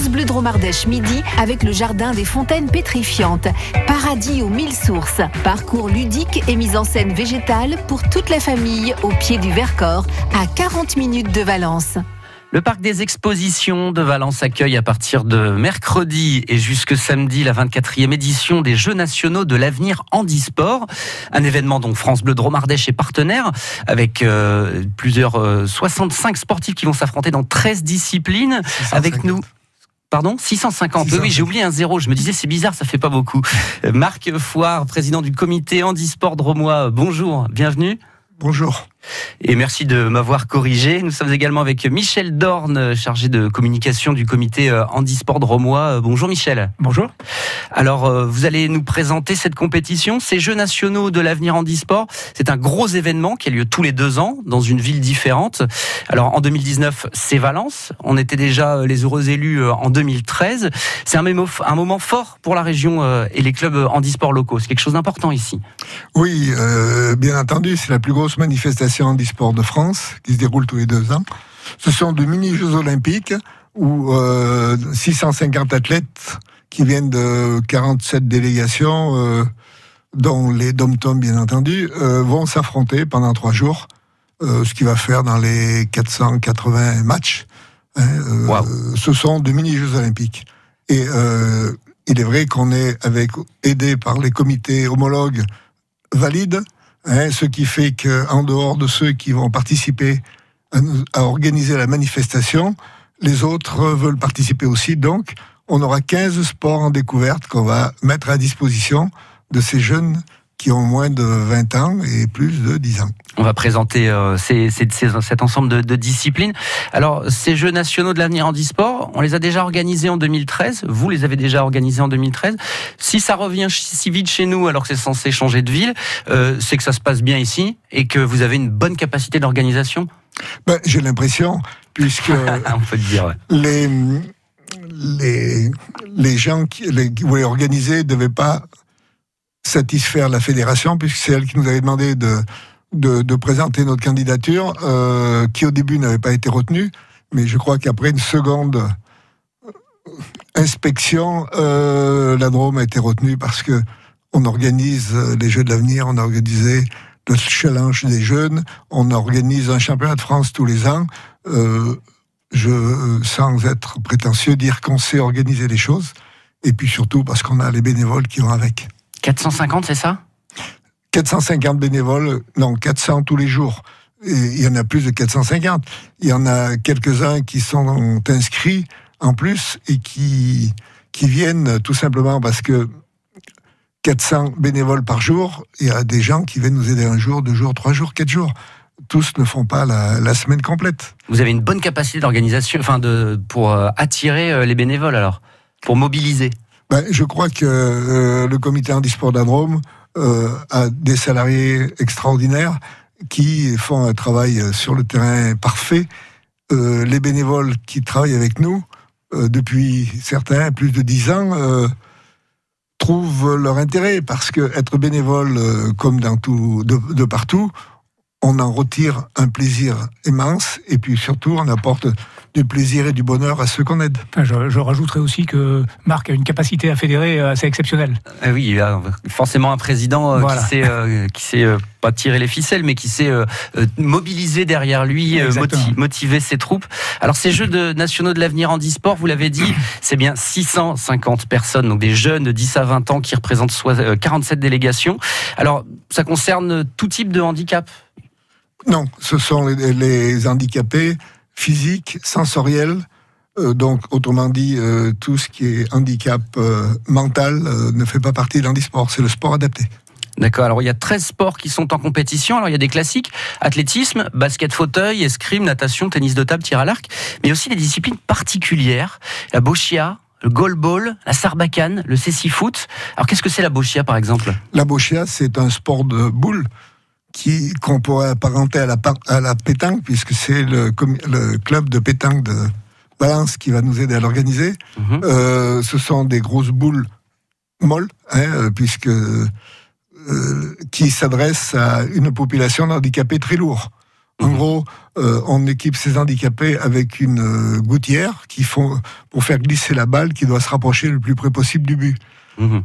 France Bleu Dromardèche midi avec le jardin des fontaines pétrifiantes. Paradis aux mille sources. Parcours ludique et mise en scène végétale pour toute la famille au pied du Vercors à 40 minutes de Valence. Le parc des expositions de Valence accueille à partir de mercredi et jusque samedi la 24e édition des Jeux nationaux de l'avenir handisport. Un événement dont France Bleu Dromardèche est partenaire avec euh, plusieurs 65 euh, sportifs qui vont s'affronter dans 13 disciplines. Avec nous, Pardon 650. Oui, j'ai oublié un zéro. Je me disais, c'est bizarre, ça fait pas beaucoup. Euh, Marc Foire, président du comité handisport dromois. Bonjour, bienvenue. Bonjour. Et merci de m'avoir corrigé. Nous sommes également avec Michel Dorn, chargé de communication du comité euh, handisport romois. Euh, bonjour Michel. Bonjour. Alors, euh, vous allez nous présenter cette compétition, ces Jeux nationaux de l'avenir handisport. C'est un gros événement qui a lieu tous les deux ans dans une ville différente. Alors, en 2019, c'est Valence. On était déjà les heureux élus en 2013. C'est un, un moment fort pour la région et les clubs handisport locaux. C'est quelque chose d'important ici. Oui, bien entendu, c'est la plus grosse manifestation handisport de France, qui se déroule tous les deux ans. Ce sont de mini-Jeux olympiques où 650 euh, athlètes qui viennent de 47 délégations, euh, dont les dom bien entendu, euh, vont s'affronter pendant trois jours, ce qui va faire dans les 480 matchs. Hein, ce sont de mini-Jeux olympiques. Et il est vrai qu'on est avec, aidé par les comités homologues valides, Hein, ce qui fait qu'en dehors de ceux qui vont participer à, organiser la manifestation, les autres veulent participer aussi. Donc, on aura 15 sports en découverte qu'on va mettre à disposition de ces jeunes qui ont moins de 20 ans et plus de 10 ans. On va présenter euh, cet ensemble de, disciplines. Alors, ces Jeux nationaux de l'avenir en e-sport, on les a déjà organisés en 2013. Vous les avez déjà organisés en 2013. Si ça revient si vite chez nous, alors que c'est censé changer de ville, euh, c'est que ça se passe bien ici et que vous avez une bonne capacité d'organisation ben, J'ai l'impression, puisque on peut le dire, les, les, les gens qui, les, qui voulaient organiser ne devaient pas satisfaire la fédération, puisque c'est elle qui nous avait demandé de, de, présenter notre candidature, euh, qui au début n'avait pas été retenue, mais je crois qu'après une seconde euh, inspection, euh, la Drôme a été retenue parce que on organise les Jeux de l'avenir, on a organisé le challenge des jeunes, on organise un championnat de France tous les ans. je, sans être prétentieux, dire qu'on sait organiser les choses, et puis surtout parce qu'on a les bénévoles qui vont avec. 450, c'est ça? 450 bénévoles, non, 400 tous les jours. Et il y en a plus de 450. Il y en a quelques-uns qui sont inscrits en plus et qui, qui viennent tout simplement parce que 400 bénévoles par jour, il y a des gens qui viennent nous aider un jour, deux jours, trois jours, quatre jours. Tous ne font pas la, semaine complète. Vous avez une bonne capacité d'organisation, enfin de pour euh, attirer euh, les bénévoles alors, pour mobiliser? Ben, je crois que euh, le comité handisport d'Adrome euh, a des salariés extraordinaires qui font un travail sur le terrain parfait. Euh, les bénévoles qui travaillent avec nous, depuis certains, plus de dix ans, trouvent leur intérêt parce que être bénévole, comme tout, de, partout, on en retire un plaisir immense et puis surtout on apporte du plaisir et du bonheur à ceux qu'on aide. je, rajouterais aussi que Marc a une capacité à fédérer euh, assez exceptionnelle. Ah oui, il a forcément un président euh, qui sait, euh, qui sait pas tirer les ficelles, mais qui sait mobiliser derrière lui, motiver ses troupes. Alors ces Jeux de, nationaux de l'avenir en e-sport, vous l'avez dit, c'est bien 650 personnes, donc des jeunes de 10 à 20 ans qui représentent 47 délégations. Alors ça concerne tout type de handicap? Non, ce sont les, handicapés physiques, sensoriels, euh, donc, autrement dit, euh, tout ce qui est handicap euh, mental ne fait pas partie de l'handisport, c'est le sport adapté. D'accord, alors il y a 13 sports qui sont en compétition. Alors il y a des classiques, athlétisme, basket fauteuil, escrime, natation, tennis de table, tir à l'arc, mais aussi des disciplines particulières. La bochia, le goalball, la sarbacane, le cécifoot. Alors qu'est-ce que c'est la bochia par exemple? La bochia, c'est un sport de boule qui qu'on pourrait apparenter à la, à la pétanque, puisque c'est le, le, club de pétanque de Valence qui va nous aider à l'organiser. Mhm. euh, ce sont des grosses boules molles, hein, euh, puisque euh, qui s'adressent à une population d'handicapés très lourds. En gros, euh, on équipe ces handicapés avec une gouttière qui font pour faire glisser la balle qui doit se rapprocher le plus près possible du but. Mhm.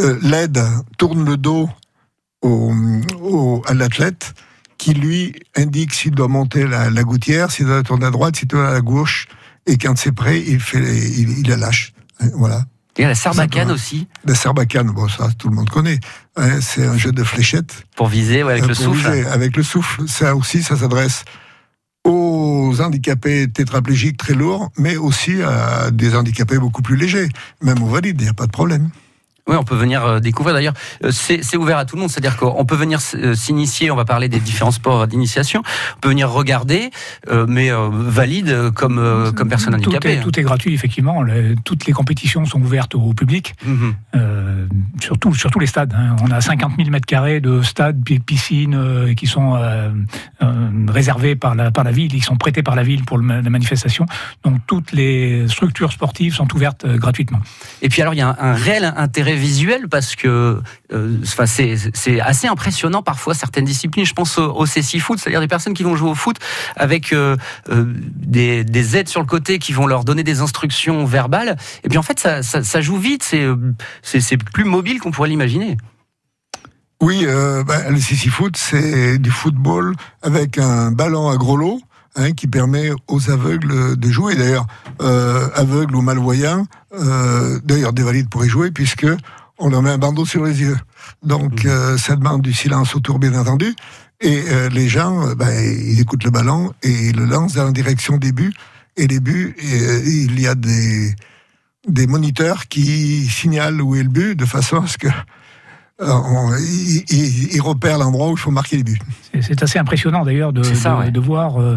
Euh, L'aide tourne le dos au, au- à l'athlète qui lui indique s'il doit monter la, la gouttière, s'il doit tourner à droite, s'il doit à la gauche, et quand c'est prêt, il, fait, il, il la lâche. Voilà. Il y a la sarbacane aussi, La sarbacane, bon ça tout le monde connaît. Hein, c'est un jeu de fléchettes. pour viser ouais, avec Euh, le pour souffle. viser, avec le souffle. Ça aussi, ça s'adresse aux handicapés tétraplégiques très lourds, mais aussi à des handicapés beaucoup plus légers, même aux valides, il n'y a pas de problème. Oui, on peut venir euh, découvrir. D'ailleurs, euh, c'est ouvert à tout le monde. C'est-à-dire qu'on peut venir euh, s'initier. On va parler des différents sports d'initiation. On peut venir regarder, mais valide comme comme personne tout handicapée. est, tout est gratuit, effectivement. Toutes les compétitions sont ouvertes au public, Mhm. euh, surtout sur tous les stades. hein. On a 50 000 mètres carrés de stades, pi- piscines euh, qui sont euh, réservés par la, par la ville, qui sont prêtés par la ville pour le la manifestation. Donc toutes les structures sportives sont ouvertes gratuitement. Et puis alors, il y a un, un réel intérêt visuel parce que euh, c'est assez impressionnant parfois certaines disciplines. Je pense au, au CC foot, c'est-à-dire des personnes qui vont jouer au foot avec euh, euh, des, des aides sur le côté qui vont leur donner des instructions verbales. Et puis en fait, ça, ça, joue vite. C'est plus mobile qu'on pourrait l'imaginer. Oui, bah, le sissi foot, c'est du football avec un ballon à gros lot. Hein, qui permet aux aveugles de jouer. D'ailleurs, euh, aveugles ou malvoyants, euh, d'ailleurs des valides pourraient jouer puisque on leur met un bandeau sur les yeux. Donc Mhm. euh, ça demande du silence autour, bien entendu. Et euh, les gens, euh, ben, ils écoutent le ballon et ils le lancent dans la direction des buts. Et les buts, euh, il y a des, des moniteurs qui signalent où est le but de façon à ce que euh, ils repèrent l'endroit où il faut marquer les buts. C'est- assez impressionnant d'ailleurs de, C'est ça, de- ouais. de voir euh,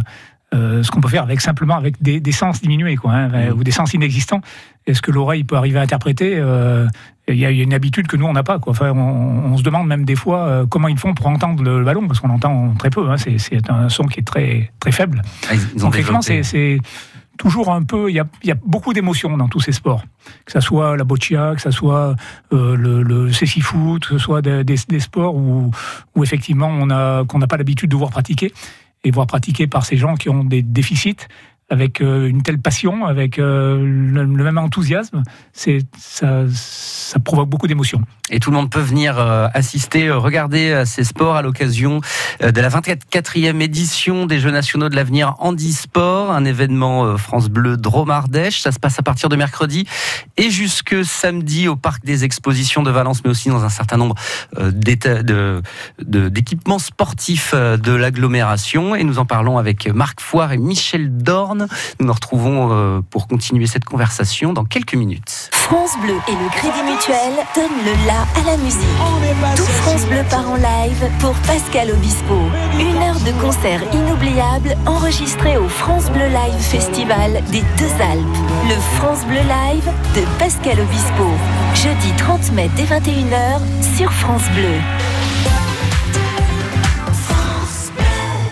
euh, ce qu'on peut faire avec simplement avec des, des sens diminués quoi, hein, Mhm. ou des sens inexistants. Est-ce que l'oreille peut arriver à interpréter euh, Il y, a il y a une habitude que nous on n'a pas. Quoi. Enfin, on, on se demande même des fois euh, comment ils font pour entendre le, le ballon parce qu'on entend très peu. hein. C'est- un son qui est très très faible. Ah, Ils, ont Donc c'est toujours un peu. Il y y a beaucoup d'émotions dans tous ces sports. Que ça soit la boccia, que ça soit euh, le, le foot, que ce soit des, des- des sports où, où effectivement on a qu'on n'a pas l'habitude de voir pratiquer et voir pratiquer par ces gens qui ont des déficits avec euh, une telle passion, avec euh, le, même enthousiasme, c'est ça, provoque beaucoup d'émotions. Et tout le monde peut venir euh, assister, regarder ces sports à l'occasion de la 24e édition des Jeux nationaux de l'avenir Handisport, un événement France Bleu Dromardèche. Ça se passe à partir de mercredi et jusque samedi au Parc des Expositions de Valence, mais aussi dans un certain nombre d'équipements sportifs de l'agglomération. Et nous en parlons avec Marc Foire et Michel Dorn. Nous nous retrouvons euh, pour continuer cette conversation dans quelques minutes. France Bleu et le Crédit Mutuel donnent le la à la musique. Tout France Bleu part en live pour Pascal Obispo. Une heure de concert inoubliable enregistré au France Bleu Live Festival des Deux Alpes. Le France Bleu Live de Pascal Obispo. Jeudi 30 mai dès 21h sur France Bleu.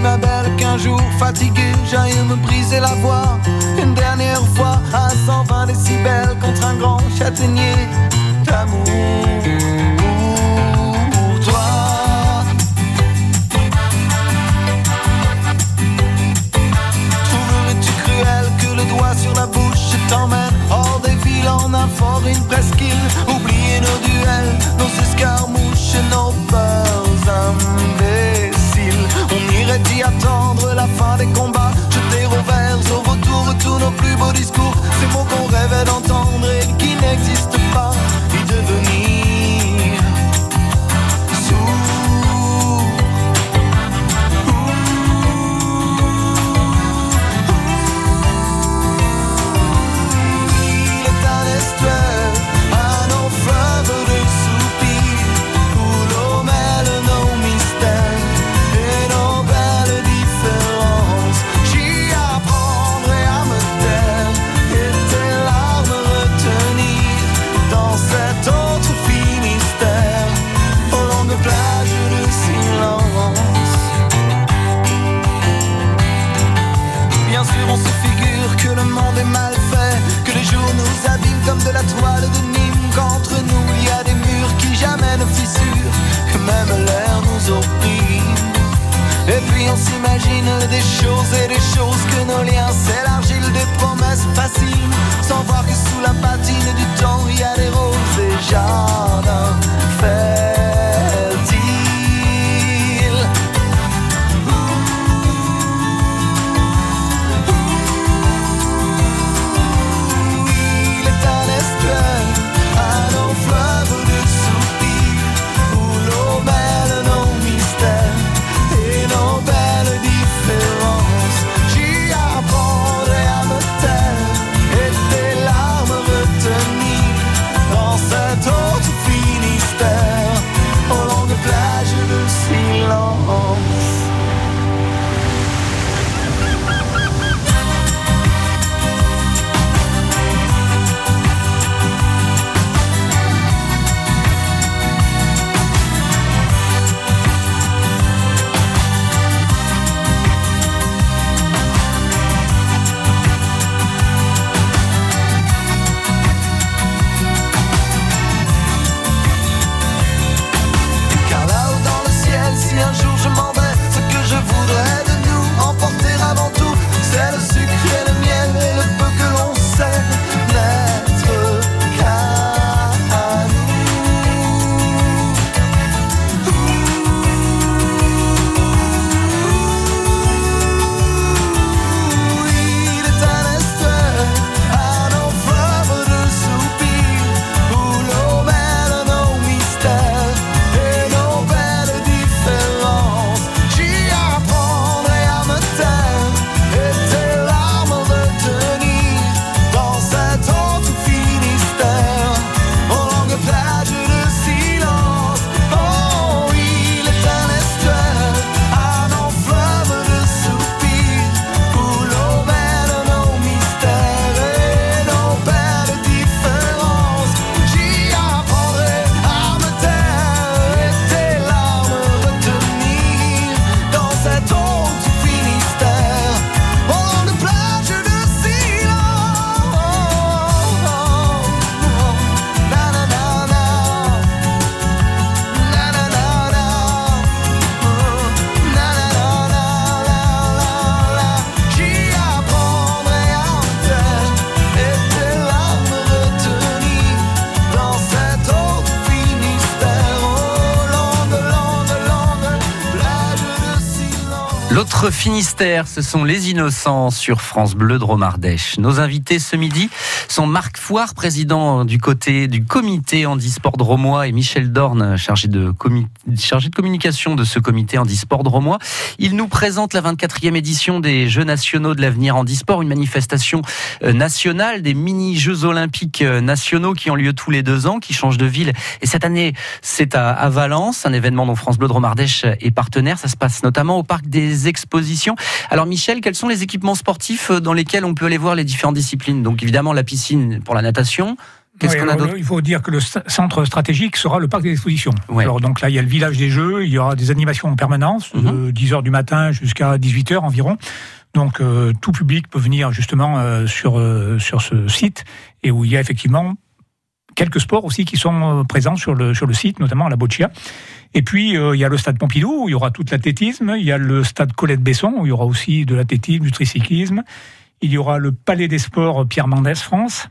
Ma belle qu'un jour fatigué j'aille me briser la voix. Une dernière fois à 120 décibels contre un grand châtaignier d'amour s'imagine des choses et des choses que nos liens s'élargissent des promesses faciles, sans voir que sous la patine du temps il y a des roses et jardins fertiles. L'autre Finistère, ce sont les innocents sur France Bleu Dromardèche. Nos invités ce midi sont Marc Foire, président du côté du comité handisport dromois et Michel Dorn, chargé de, chargé de communication de ce comité handisport dromois. Ils nous présentent la 24e édition des Jeux nationaux de l'avenir handisport, une manifestation euh, nationale des mini-Jeux olympiques euh, nationaux qui ont lieu tous les deux ans, qui changent de ville. Et cette année, c'est à, à Valence, un événement dont France Bleu Dromardèche est partenaire. Ça se passe notamment au parc des expositions. Alors Michel, quels sont les équipements sportifs euh, dans lesquels on peut aller voir les différentes disciplines? Donc évidemment la piscine pour la natation. Qu'est-ce Oui, qu'on a d'autre Il faut dire que le centre stratégique sera le parc des expositions. Ouais. Alors donc là, il y a le village des jeux, il y aura des animations en permanence, Mhm. de 10h du matin jusqu'à 18h environ. Donc euh, tout public peut venir justement euh, sur, euh, sur ce site et où il y a effectivement quelques sports aussi qui sont présents sur le, sur le site, notamment la boccia. Et puis, euh, il y a le stade Pompidou, où il y aura tout l'athlétisme. Il y a le stade Colette-Besson, où il y aura aussi de l'athlétisme, du tricyclisme. Il y aura le Palais des Sports Pierre Mendès France.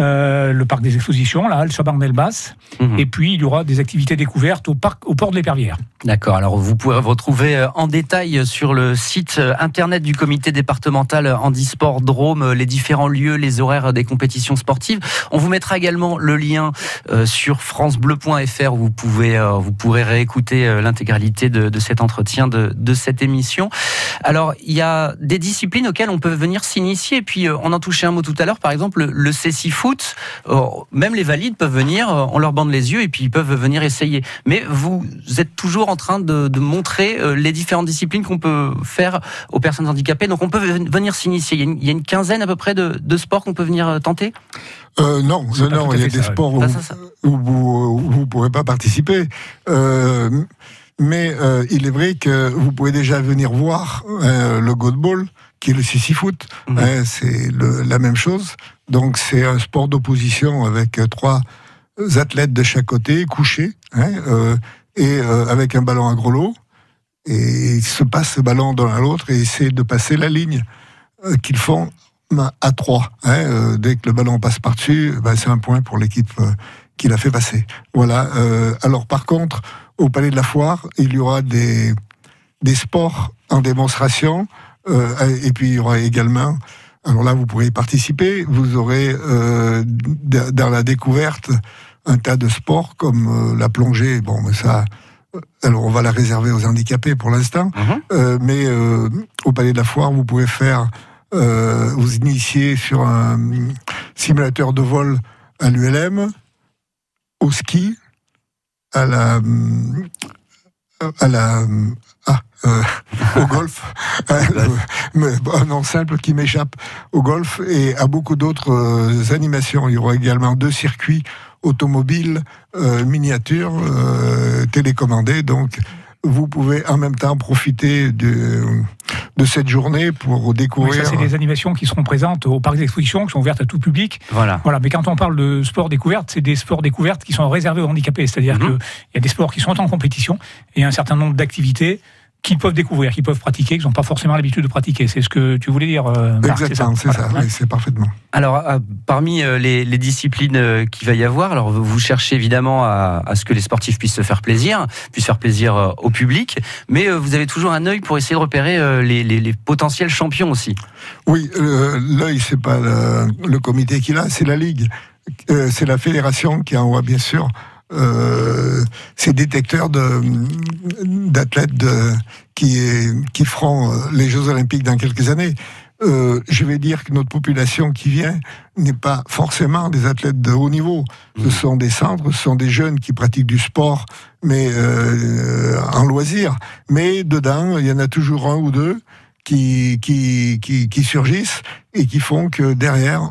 Euh, le parc des expositions, la halle Chaban-Delbas, Mhm. et puis il y aura des activités découvertes au parc, au port de l'Épervière. D'accord. Alors vous pourrez retrouver euh, en détail sur le site euh, internet du comité départemental handisport Drôme euh, les différents lieux, les horaires des compétitions sportives. On vous mettra également le lien euh, sur francebleu.fr où vous pouvez euh, vous pourrez réécouter euh, l'intégralité de, de cet entretien de, de cette émission. Alors il y a des disciplines auxquelles on peut venir s'initier. Puis euh, on en touchait un mot tout à l'heure. Par exemple le, le C6 foot. Euh, même les valides peuvent venir. euh, On leur bande les yeux et puis ils peuvent venir essayer. Mais vous êtes toujours en train de, de montrer euh, les différentes disciplines qu'on peut faire aux personnes handicapées. Donc on peut ven- venir s'initier. Il, y a une- il y a une quinzaine à peu près de, de sports qu'on peut venir tenter? Euh, non, il y a des ça, sports où, Ça, ça, ça. où vous où vous pourrez pas participer. Euh, mais euh, il est vrai que vous pouvez déjà venir voir euh, le goalball, qui est le foot. Mhm. Hein, c'est la même chose. Donc c'est un sport d'opposition avec euh, trois athlètes de chaque côté, couchés, hein, euh, et euh, avec un ballon à gros lot. et ils se passent le ballon d'un à l'autre et essaient de passer la ligne euh, qu'ils font à trois. Hein, dès que le ballon passe par-dessus, ben, c'est un point pour l'équipe qui l'a fait passer. Voilà. alors par contre, au Palais de la Foire, il y aura des, des sports en démonstration et puis il y aura également alors là, vous pourrez y participer. Vous aurez dans la découverte un tas de sports comme la plongée. Bon, mais ça, alors on va la réserver aux handicapés pour l'instant, mhm. euh, mais euh, au Palais de la Foire, vous pouvez faire, euh, vous initier sur un simulateur de vol à l'ULM, au ski, à la, à la, ah, au golf, un nom simple qui m'échappe, au golf et à beaucoup d'autres animations. Il y aura également deux circuits automobile euh, miniature euh, télécommandée. Donc, vous pouvez en même temps profiter de, de cette journée pour découvrir. Oui, ça, c'est des animations qui seront présentes au parc d'exposition, qui sont ouvertes à tout public. Voilà. Voilà. Mais quand on parle de sport découverte, c'est des sports découvertes qui sont réservés aux handicapés. C'est-à-dire mhm. qu'il y a des sports qui sont en compétition et un certain nombre d'activités qu'ils peuvent découvrir, qu'ils peuvent pratiquer, qu'ils n'ont pas forcément l'habitude de pratiquer. C'est ce que tu voulais dire, euh, Exactement, c'est ça, c'est parfaitement. Alors, euh, parmi euh, les, disciplines qu'il va y avoir, alors vous cherchez évidemment à, ce que les sportifs puissent se faire plaisir, puissent faire plaisir au public, mais vous avez toujours un œil pour essayer de repérer les, potentiels champions aussi. Oui, l'œil, c'est pas le, comité qui l'a, c'est la ligue, c'est la fédération qui envoie bien sûr euh, ces détecteurs d'athlètes qui, qui feront euh, les Jeux Olympiques dans quelques années. Euh, je vais dire que notre population qui vient n'est pas forcément des athlètes de haut niveau. Ce mmh. sont des centres, ce sont des jeunes qui pratiquent du sport, mais euh, en loisir. Mais dedans, il y en a toujours un ou deux qui, qui, qui, qui surgissent et qui font que derrière,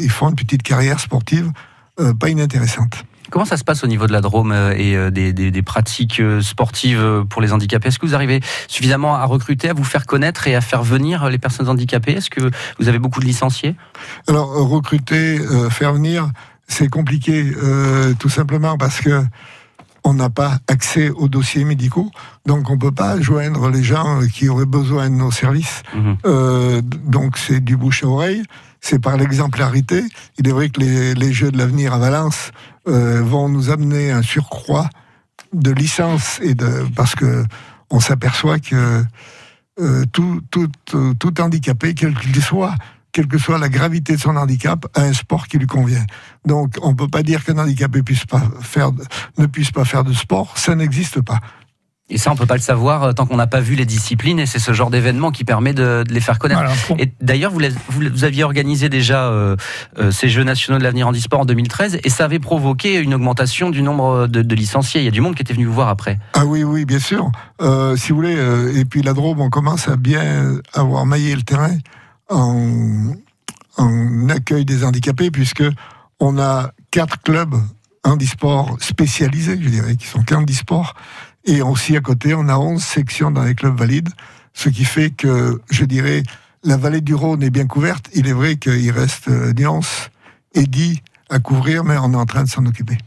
ils font une petite carrière sportive euh, pas inintéressante. Comment ça se passe au niveau de la Drôme euh, et euh, des, pratiques euh, sportives pour les handicapés? Est-ce que vous arrivez suffisamment à recruter, à vous faire connaître et à faire venir les personnes handicapées? Est-ce que vous avez beaucoup de licenciés? Alors, recruter, faire venir, c'est compliqué, tout simplement parce que on n'a pas accès aux dossiers médicaux, donc on peut pas joindre les gens qui auraient besoin de nos services. Mhm. donc c'est du bouche à oreille, c'est par l'exemplarité. Il est vrai que les, les Jeux de l'avenir à Valence euh, vont nous amener un surcroît de licences et de parce que on s'aperçoit que euh, tout, tout, tout handicapé, quel qu'il soit, quelle que soit la gravité de son handicap, a un sport qui lui convient. Donc, on ne peut pas dire qu'un handicapé puisse pas faire, ne puisse pas faire de sport, ça n'existe pas. Et ça, on peut pas le savoir euh, tant qu'on n'a pas vu les disciplines, et c'est ce genre d'événement qui permet de, les faire connaître. Et d'ailleurs, vous, vous, aviez organisé déjà euh, euh, ces Jeux nationaux de l'avenir en e-sport en 2013, et ça avait provoqué une augmentation du nombre de, licenciés. Il y a du monde qui était venu vous voir après. Ah oui, oui, bien sûr. si vous voulez, et puis la Drôme, on commence à bien avoir maillé le terrain en, en accueil des handicapés, puisque on a quatre clubs handisport spécialisés, je dirais, qui sont qu'handisport et aussi à côté, on a 11 sections dans les clubs valides, ce qui fait que, je dirais, la vallée du Rhône est bien couverte. Il est vrai qu'il reste euh, Nyons et dit à couvrir, mais on est en train de s'en occuper.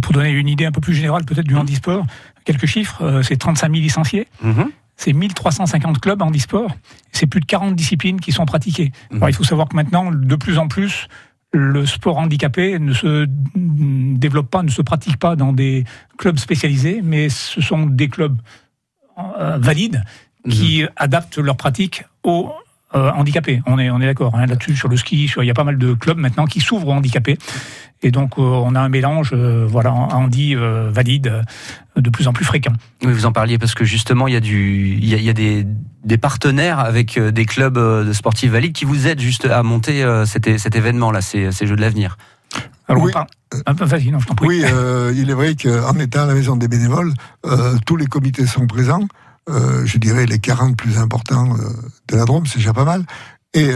Pour donner une idée un peu plus générale peut-être du handisport, quelques chiffres, euh, c'est 35 000 licenciés. Mm-hmm. C'est 1350 clubs handisport. C'est plus de 40 disciplines qui sont pratiquées. Mm-hmm. il faut savoir que maintenant, de plus en plus, le sport handicapé ne se développe pas, ne se pratique pas dans des clubs spécialisés, mais ce sont des clubs euh, valides qui mhm. adaptent leur pratique aux euh, handicapés. On est, on est d'accord hein, là-dessus, sur le ski, il y a pas mal de clubs maintenant qui s'ouvrent aux handicapés. Et donc, euh, on a un mélange, euh, voilà, handi euh, valide, de plus en plus fréquent. Oui, vous en parliez parce que justement, il y a du, il y a, des, des, partenaires avec des clubs de sportifs valides qui vous aident juste à monter cet, cet événement-là, ces, ces Jeux de l'avenir. Alors, oui. Ah, vas-y, non, je t'en prie. Oui, il est vrai qu'en étant à la maison des bénévoles, tous les comités sont présents. Je dirais les 40 plus importants de la Drôme, c'est déjà pas mal. Et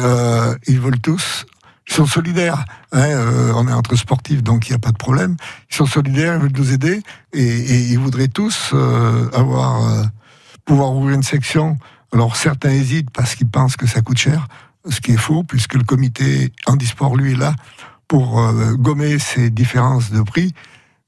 ils veulent tous ils sont solidaires. Hein, euh, on est entre sportifs, donc il n'y a pas de problème. Ils sont solidaires, ils veulent nous aider et, ils voudraient tous euh, avoir euh, pouvoir ouvrir une section. Alors certains hésitent parce qu'ils pensent que ça coûte cher, ce qui est faux puisque le comité handisport lui est là pour gommer ces différences de prix.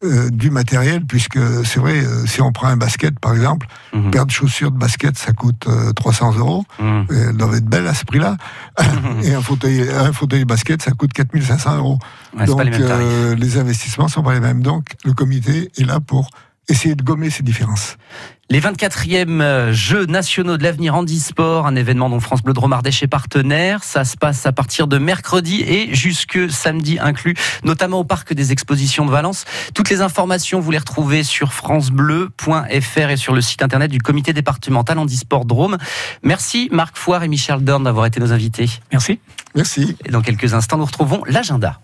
Euh, du matériel, puisque c'est vrai, euh, si on prend un basket par exemple, Mhm. une paire de chaussures de basket, ça coûte euh, 300 euros. Mhm. Et Elles doivent être belles à ce prix-là. Et un fauteuil, un fauteuil basket, ça coûte 4500 euros. Ouais, Donc les euh, les investissements sont pas les mêmes. Donc le comité est là pour essayer de gommer ces différences. Les 24e euh, Jeux nationaux de l'avenir handisport, un événement dont France Bleu Dromardèche est partenaire. Ça se passe à partir de mercredi et jusque samedi inclus, notamment au parc des expositions de Valence. Toutes les informations, vous les retrouvez sur francebleu.fr et sur le site internet du comité départemental handisport Drôme. Merci Marc Foire et Michel Dorn d'avoir été nos invités. Merci. Merci. Et dans quelques instants, nous retrouvons l'agenda.